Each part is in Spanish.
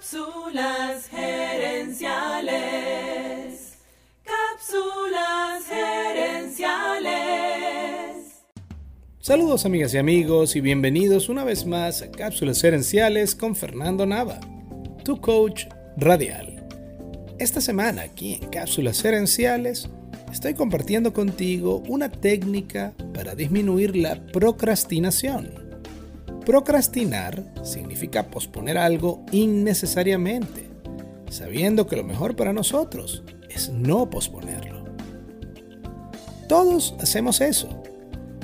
Cápsulas gerenciales. Cápsulas gerenciales. Saludos amigas y amigos y bienvenidos una vez más a Cápsulas gerenciales con Fernando Nava, tu coach radial. Esta semana aquí en Cápsulas gerenciales estoy compartiendo contigo una técnica para disminuir la procrastinación. Procrastinar significa posponer algo innecesariamente, sabiendo que lo mejor para nosotros es no posponerlo. Todos hacemos eso.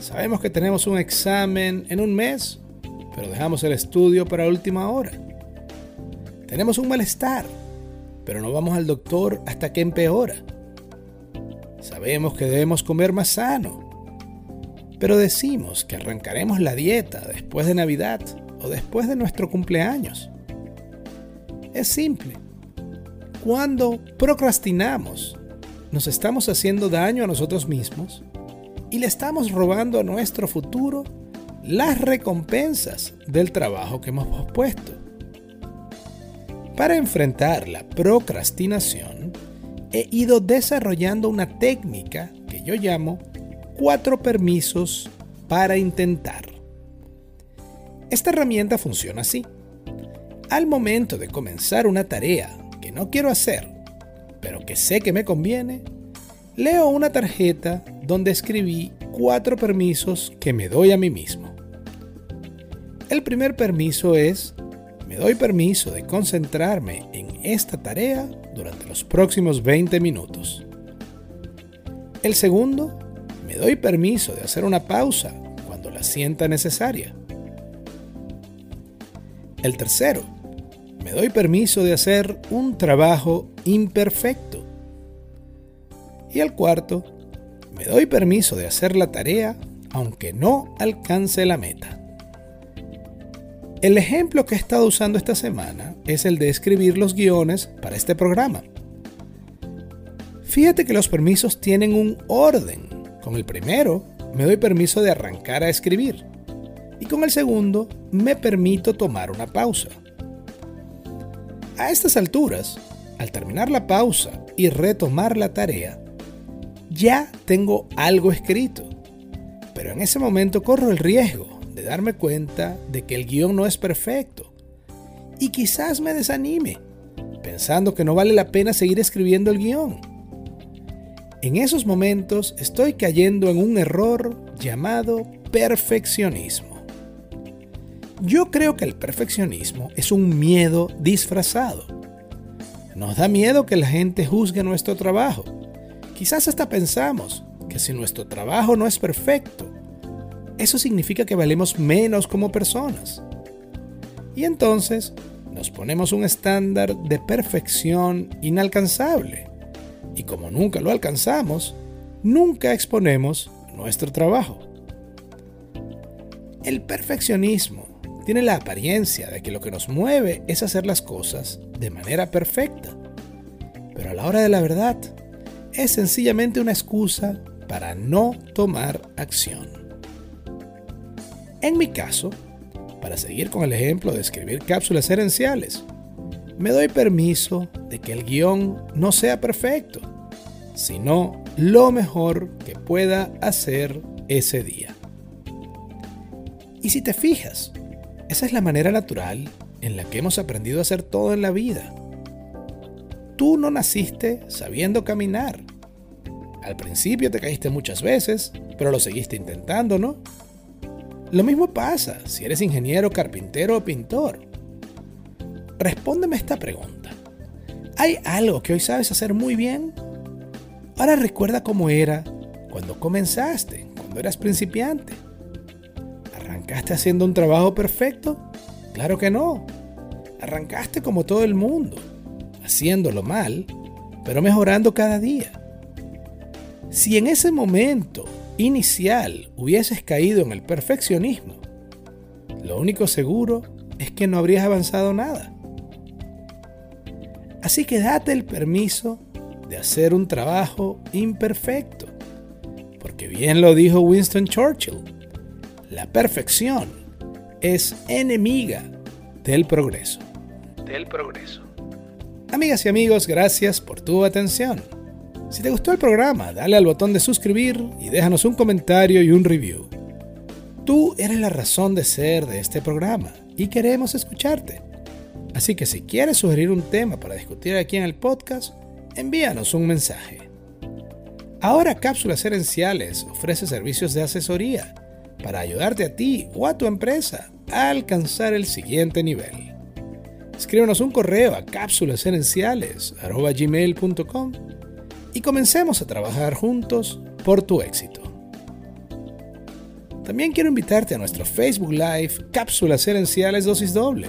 Sabemos que tenemos un examen en un mes, pero dejamos el estudio para última hora. Tenemos un malestar, pero no vamos al doctor hasta que empeora. Sabemos que debemos comer más sano, pero decimos que arrancaremos la dieta después de Navidad o después de nuestro cumpleaños. Es simple. Cuando procrastinamos, nos estamos haciendo daño a nosotros mismos y le estamos robando a nuestro futuro las recompensas del trabajo que hemos pospuesto. Para enfrentar la procrastinación, he ido desarrollando una técnica que yo llamo cuatro permisos para intentar. Esta herramienta funciona así. Al momento de comenzar una tarea que no quiero hacer, pero que sé que me conviene, leo una tarjeta donde escribí cuatro permisos que me doy a mí mismo. El primer permiso es, me doy permiso de concentrarme en esta tarea durante los próximos 20 minutos. El segundo me doy permiso de hacer una pausa cuando la sienta necesaria. El tercero, me doy permiso de hacer un trabajo imperfecto. Y el cuarto, me doy permiso de hacer la tarea aunque no alcance la meta. El ejemplo que he estado usando esta semana es el de escribir los guiones para este programa. Fíjate que los permisos tienen un orden con el primero, me doy permiso de arrancar a escribir. Y con el segundo, me permito tomar una pausa. A estas alturas, al terminar la pausa y retomar la tarea, ya tengo algo escrito. Pero en ese momento corro el riesgo de darme cuenta de que el guion no es perfecto. Y quizás me desanime, pensando que no vale la pena seguir escribiendo el guion en esos momentos estoy cayendo en un error llamado perfeccionismo. Yo creo que el perfeccionismo es un miedo disfrazado. Nos da miedo que la gente juzgue nuestro trabajo. Quizás hasta pensamos que si nuestro trabajo no es perfecto, eso significa que valemos menos como personas. Y entonces nos ponemos un estándar de perfección inalcanzable y como nunca lo alcanzamos, nunca exponemos nuestro trabajo. El perfeccionismo tiene la apariencia de que lo que nos mueve es hacer las cosas de manera perfecta, pero a la hora de la verdad es sencillamente una excusa para no tomar acción. En mi caso, para seguir con el ejemplo de escribir cápsulas herenciales, me doy permiso de que el guion no sea perfecto, sino lo mejor que pueda hacer ese día. Y si te fijas, esa es la manera natural en la que hemos aprendido a hacer todo en la vida. Tú no naciste sabiendo caminar. Al principio te caíste muchas veces, pero lo seguiste intentando, ¿no? Lo mismo pasa si eres ingeniero, carpintero o pintor. Respóndeme esta pregunta. ¿Hay algo que hoy sabes hacer muy bien? Ahora recuerda cómo era cuando comenzaste, cuando eras principiante. ¿Arrancaste haciendo un trabajo perfecto? Claro que no. Arrancaste como todo el mundo, haciéndolo mal, pero mejorando cada día. Si en ese momento inicial hubieses caído en el perfeccionismo, lo único seguro es que no habrías avanzado nada. Así que date el permiso de hacer un trabajo imperfecto. Porque bien lo dijo Winston Churchill, la perfección es enemiga del progreso. del progreso. Amigas y amigos, gracias por tu atención. Si te gustó el programa, dale al botón de suscribir y déjanos un comentario y un review. Tú eres la razón de ser de este programa y queremos escucharte. Así que si quieres sugerir un tema para discutir aquí en el podcast, envíanos un mensaje. Ahora Cápsulas Herenciales ofrece servicios de asesoría para ayudarte a ti o a tu empresa a alcanzar el siguiente nivel. Escríbenos un correo a cápsulasherenciales.com y comencemos a trabajar juntos por tu éxito. También quiero invitarte a nuestro Facebook Live Cápsulas Herenciales Dosis Doble.